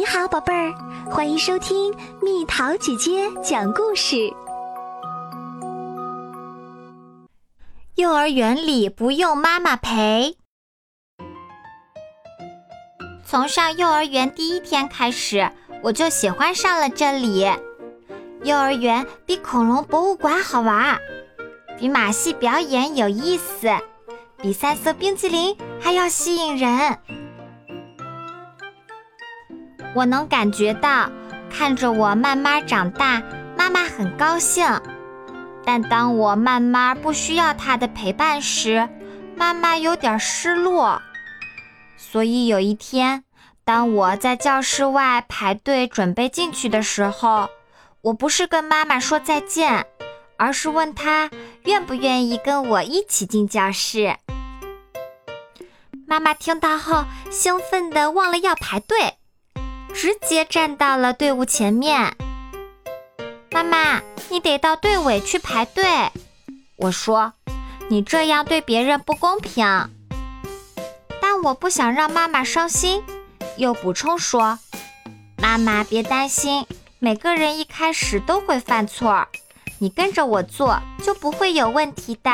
你好，宝贝儿，欢迎收听蜜桃姐姐讲故事。幼儿园里不用妈妈陪。从上幼儿园第一天开始，我就喜欢上了这里。幼儿园比恐龙博物馆好玩，比马戏表演有意思，比三色冰淇淋还要吸引人。我能感觉到，看着我慢慢长大，妈妈很高兴。但当我慢慢不需要她的陪伴时，妈妈有点失落。所以有一天，当我在教室外排队准备进去的时候，我不是跟妈妈说再见，而是问她愿不愿意跟我一起进教室。妈妈听到后，兴奋地忘了要排队，直接站到了队伍前面。妈妈，你得到队尾去排队。我说，你这样对别人不公平。但我不想让妈妈伤心，又补充说：“妈妈别担心，每个人一开始都会犯错，你跟着我做就不会有问题的。”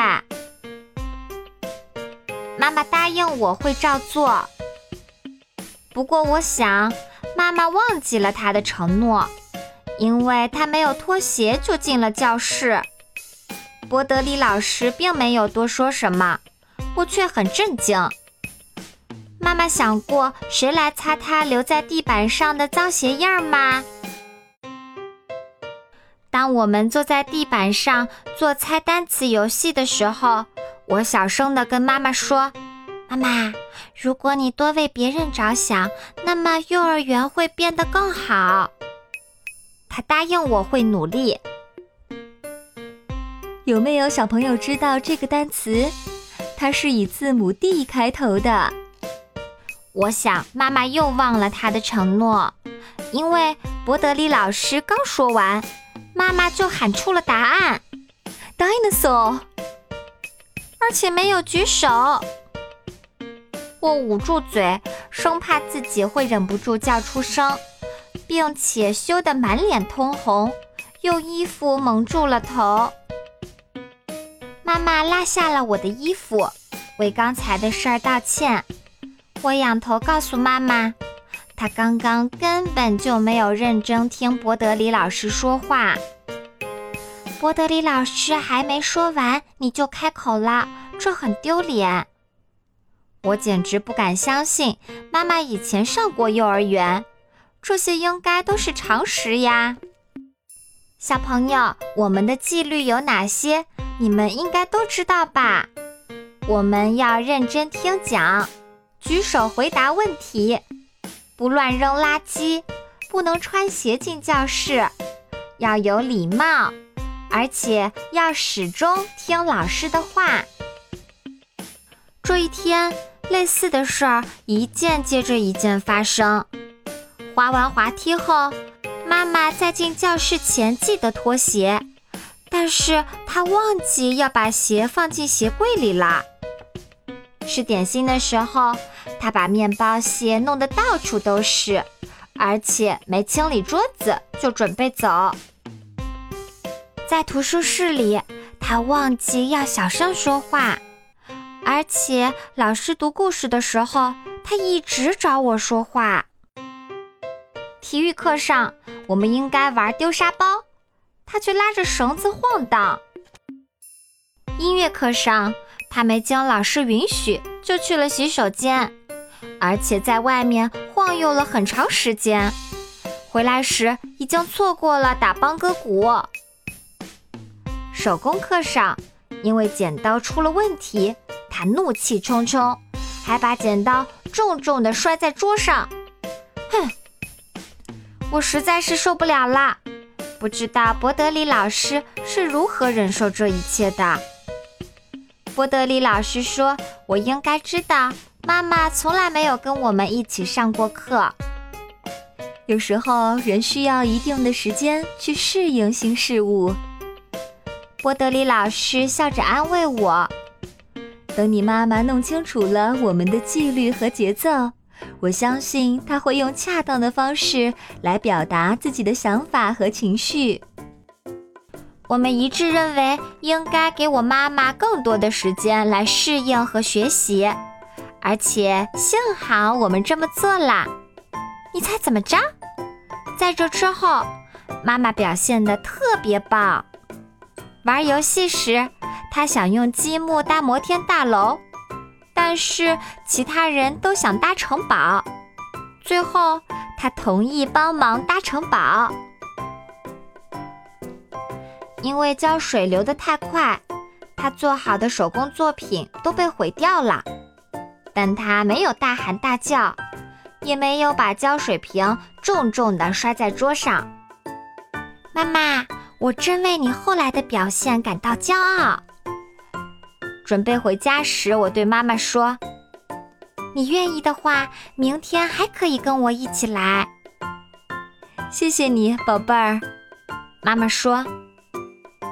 妈妈答应我会照做。不过我想，妈妈忘记了他的承诺。因为他没有脱鞋就进了教室，伯德里老师并没有多说什么，我却很震惊。妈妈想过谁来擦他留在地板上的脏鞋印吗？当我们坐在地板上做猜单词游戏的时候，我小声地跟妈妈说：“妈妈，如果你多为别人着想，那么幼儿园会变得更好。”他答应我会努力。有没有小朋友知道这个单词？它是以字母 D 开头的。我想妈妈又忘了她的承诺，因为伯德利老师刚说完，妈妈就喊出了答案：dinosaur，而且没有举手。我捂住嘴，生怕自己会忍不住叫出声。并且羞得满脸通红，用衣服蒙住了头。妈妈拉下了我的衣服，为刚才的事儿道歉。我仰头告诉妈妈，她刚刚根本就没有认真听博德里老师说话。博德里老师还没说完，你就开口了，这很丢脸。我简直不敢相信，妈妈以前上过幼儿园。这些应该都是常识呀，小朋友，我们的纪律有哪些？你们应该都知道吧？我们要认真听讲，举手回答问题，不乱扔垃圾，不能穿鞋进教室，要有礼貌，而且要始终听老师的话。这一天，类似的事儿一件接着一件发生。滑完滑梯后，妈妈在进教室前记得脱鞋，但是她忘记要把鞋放进鞋柜里了。吃点心的时候，她把面包屑弄得到处都是，而且没清理桌子就准备走。在图书室里，她忘记要小声说话，而且老师读故事的时候，他一直找我说话。体育课上，我们应该玩丢沙包，他却拉着绳子晃荡。音乐课上，他没经老师允许就去了洗手间，而且在外面晃悠了很长时间。回来时已经错过了打邦歌鼓。手工课上，因为剪刀出了问题，他怒气冲冲，还把剪刀重重地摔在桌上。哼！我实在是受不了了，不知道博德里老师是如何忍受这一切的。博德里老师说：“我应该知道，妈妈从来没有跟我们一起上过课。有时候人需要一定的时间去适应新事物。”博德里老师笑着安慰我：“等你妈妈弄清楚了我们的纪律和节奏，我相信他会用恰当的方式来表达自己的想法和情绪。我们一致认为应该给我妈妈更多的时间来适应和学习，而且幸好我们这么做了。你猜怎么着？在这之后，妈妈表现得特别棒。玩游戏时，他想用积木搭摩天大楼。但是其他人都想搭城堡，最后他同意帮忙搭城堡。因为浇水流得太快，他做好的手工作品都被毁掉了。但他没有大喊大叫，也没有把浇水瓶重重地摔在桌上。妈妈，我真为你后来的表现感到骄傲。准备回家时，我对妈妈说：“你愿意的话，明天还可以跟我一起来。”谢谢你，宝贝儿。妈妈说：“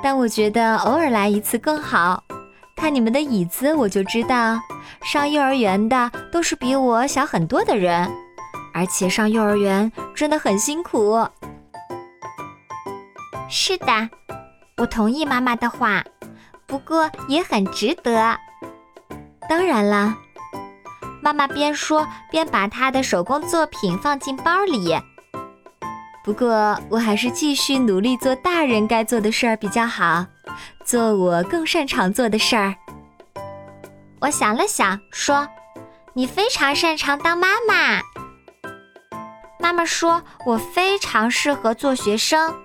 但我觉得偶尔来一次更好。看你们的椅子，我就知道，上幼儿园的都是比我小很多的人，而且上幼儿园真的很辛苦。”是的，我同意妈妈的话。不过也很值得。当然啦，妈妈边说边把她的手工作品放进包里。不过我还是继续努力做大人该做的事儿比较好，做我更擅长做的事儿。我想了想，说：“你非常擅长当妈妈。”妈妈说：“我非常适合做学生。”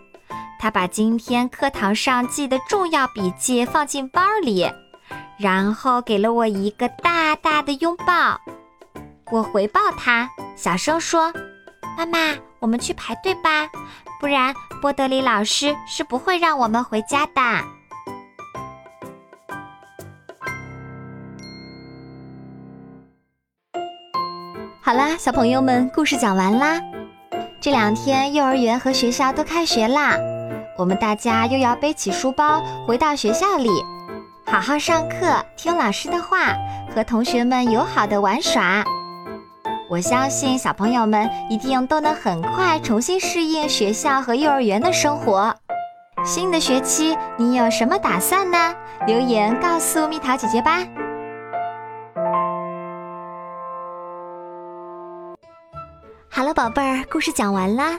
他把今天课堂上记的重要笔记放进包里，然后给了我一个大大的拥抱。我回报他，小声说：“妈妈，我们去排队吧，不然波德里老师是不会让我们回家的。”好啦，小朋友们，故事讲完啦。这两天幼儿园和学校都开学啦。我们大家又要背起书包回到学校里，好好上课，听老师的话，和同学们友好的玩耍。我相信小朋友们一定都能很快重新适应学校和幼儿园的生活。新的学期你有什么打算呢？留言告诉蜜桃姐姐吧。好了，宝贝儿，故事讲完啦。